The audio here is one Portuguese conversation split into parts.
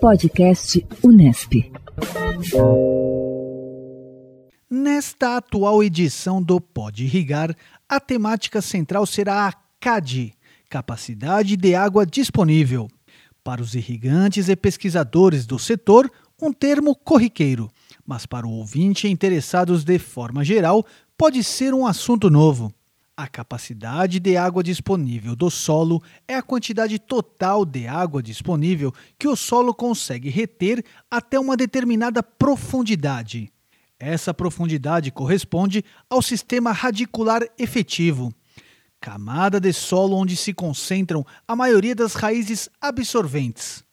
Podcast Unesp. Nesta atual edição do Pode Irrigar, a temática central será a CAD, Capacidade de Água Disponível. Para os irrigantes e pesquisadores do setor, um termo corriqueiro, mas para o ouvinte interessados de forma geral, pode ser um assunto novo. A capacidade de água disponível do solo é a quantidade total de água disponível que o solo consegue reter até uma determinada profundidade. Essa profundidade corresponde ao sistema radicular efetivo, camada de solo onde se concentram a maioria das raízes absorventes.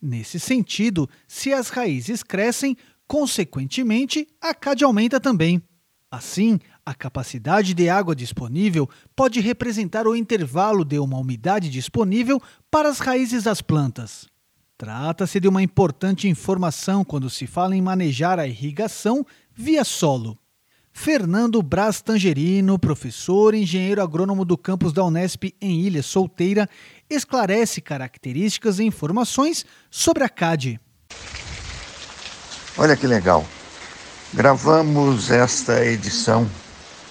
Nesse sentido, se as raízes crescem, consequentemente, a CAD aumenta também. Assim, a capacidade de água disponível pode representar o intervalo de uma umidade disponível para as raízes das plantas. Trata-se de uma importante informação quando se fala em manejar a irrigação via solo. Fernando Braz Tangerino, professor e engenheiro agrônomo do campus da Unesp em Ilha Solteira, esclarece características e informações sobre a CAD. Olha que legal! Gravamos esta edição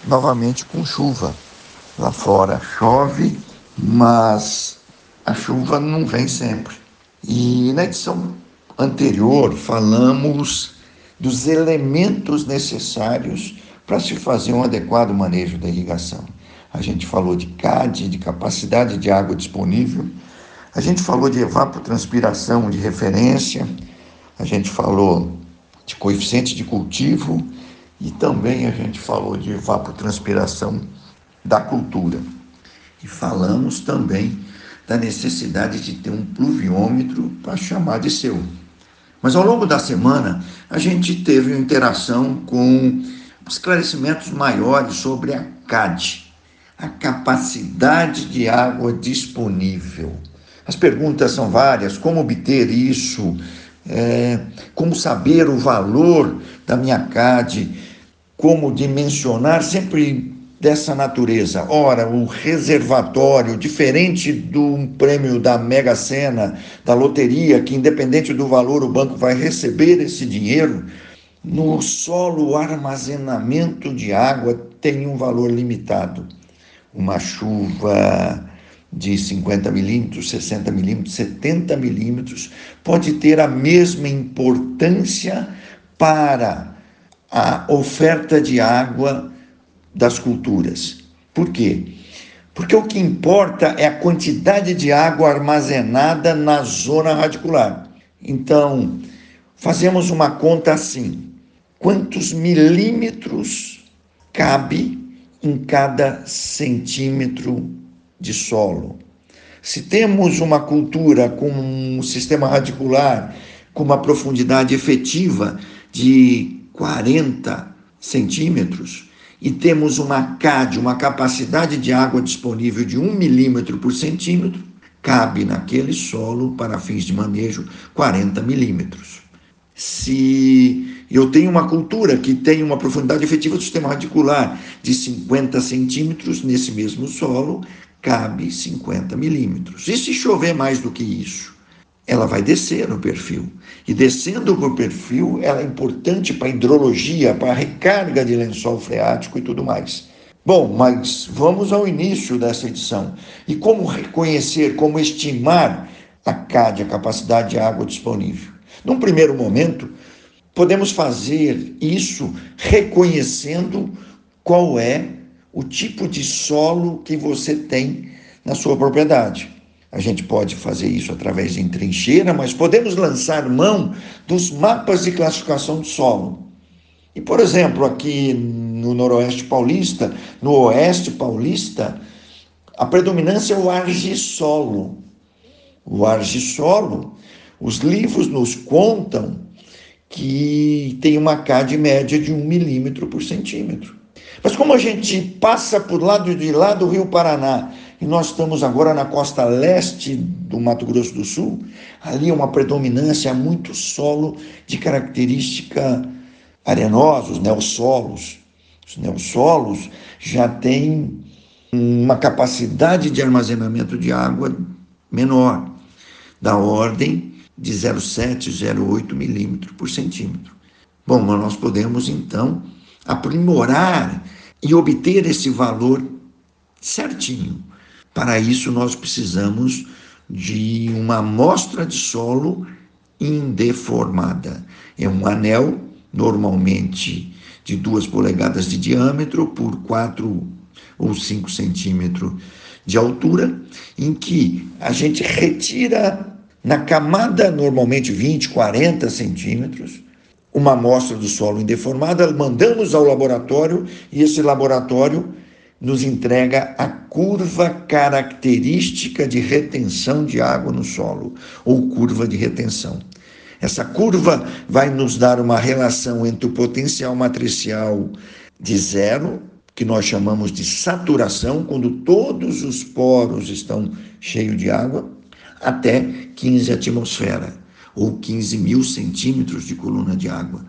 novamente com chuva. Lá fora chove, mas a chuva não vem sempre. E na edição anterior falamos dos elementos necessários para se fazer um adequado manejo da irrigação. A gente falou de CAD, de capacidade de água disponível, a gente falou de evapotranspiração de referência, a gente falou de coeficiente de cultivo e também a gente falou de evapotranspiração da cultura. E falamos também da necessidade de ter um pluviômetro para chamar de seu. Mas ao longo da semana, a gente teve uma interação com esclarecimentos maiores sobre a CAD, a capacidade de água disponível. As perguntas são várias: como obter isso? É, como saber o valor da minha CAD? Como dimensionar sempre dessa natureza. Ora, o reservatório, diferente do prêmio da Mega Sena, da loteria, que independente do valor o banco vai receber esse dinheiro, no solo o armazenamento de água tem um valor limitado. Uma chuva de 50 milímetros, 60 milímetros, 70 milímetros pode ter a mesma importância para a oferta de água das culturas. Por quê? Porque o que importa é a quantidade de água armazenada na zona radicular. Então, fazemos uma conta assim: quantos milímetros cabe em cada centímetro de solo? Se temos uma cultura com um sistema radicular com uma profundidade efetiva de 40 centímetros e temos uma CAD, uma capacidade de água disponível de 1 milímetro por centímetro, cabe naquele solo, para fins de manejo, 40 milímetros. Se eu tenho uma cultura que tem uma profundidade efetiva do sistema radicular de 50 centímetros, nesse mesmo solo, cabe 50 milímetros. E se chover mais do que isso? Ela vai descer no perfil. E descendo no perfil, ela é importante para a hidrologia, para a recarga de lençol freático e tudo mais. Bom, mas vamos ao início dessa edição. E como reconhecer, como estimar a CAD, a capacidade de água disponível? Num primeiro momento, podemos fazer isso reconhecendo qual é o tipo de solo que você tem na sua propriedade. A gente pode fazer isso através de trincheira, mas podemos lançar mão dos mapas de classificação do solo. E, por exemplo, aqui no Noroeste Paulista, no Oeste Paulista, a predominância é o argissolo. O argissolo, os livros nos contam que tem uma CAD média de um milímetro por centímetro. Mas como a gente passa por lado de lá do Rio Paraná e nós estamos agora na costa leste do Mato Grosso do Sul, ali é uma predominância muito solo de característica arenosa, os neossolos. Os neossolos já têm uma capacidade de armazenamento de água menor. da ordem de 0,7, 0,8 milímetro por centímetro. Bom, mas nós podemos então aprimorar e obter esse valor certinho. Para isso, nós precisamos de uma amostra de solo indeformada. É um anel, normalmente de duas polegadas de diâmetro por 4 ou 5 centímetros de altura, em que a gente retira na camada, normalmente 20, 40 centímetros, uma amostra do solo indeformada, mandamos ao laboratório e esse laboratório nos entrega a curva característica de retenção de água no solo, ou curva de retenção. Essa curva vai nos dar uma relação entre o potencial matricial de zero, que nós chamamos de saturação, quando todos os poros estão cheios de água, até 15 atmosfera, ou 15 mil centímetros de coluna de água,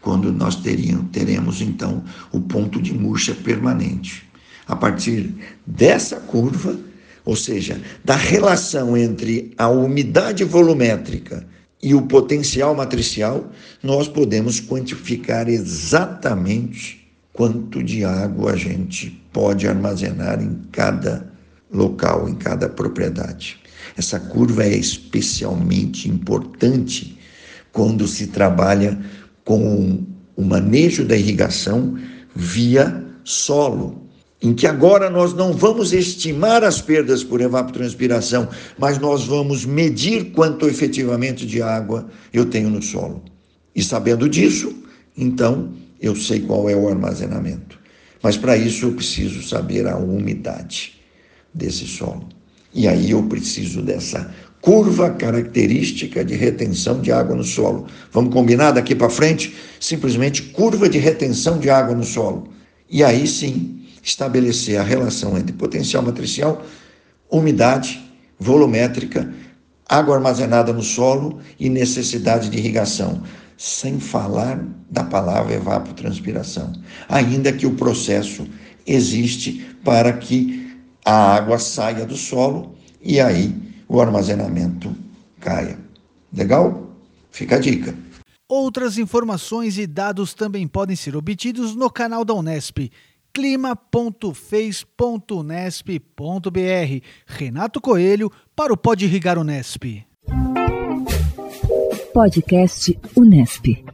quando nós teríamos, teremos então o ponto de murcha permanente. A partir dessa curva, ou seja, da relação entre a umidade volumétrica e o potencial matricial, nós podemos quantificar exatamente quanto de água a gente pode armazenar em cada local, em cada propriedade. Essa curva é especialmente importante quando se trabalha com o manejo da irrigação via solo, em que agora nós não vamos estimar as perdas por evapotranspiração, mas nós vamos medir quanto efetivamente de água eu tenho no solo. E sabendo disso, então eu sei qual é o armazenamento. Mas para isso eu preciso saber a umidade desse solo. E aí eu preciso dessa curva característica de retenção de água no solo. Vamos combinar daqui para frente? Simplesmente curva de retenção de água no solo. E aí sim, estabelecer a relação entre potencial matricial, umidade volumétrica, água armazenada no solo e necessidade de irrigação, sem falar da palavra evapotranspiração, ainda que o processo existe para que a água saia do solo e aí o armazenamento caia. Legal? Fica a dica. Outras informações e dados também podem ser obtidos no canal da Unesp clima.fez.nesp.br. Renato Coelho para o Pode Irrigar Unesp. Podcast Unesp.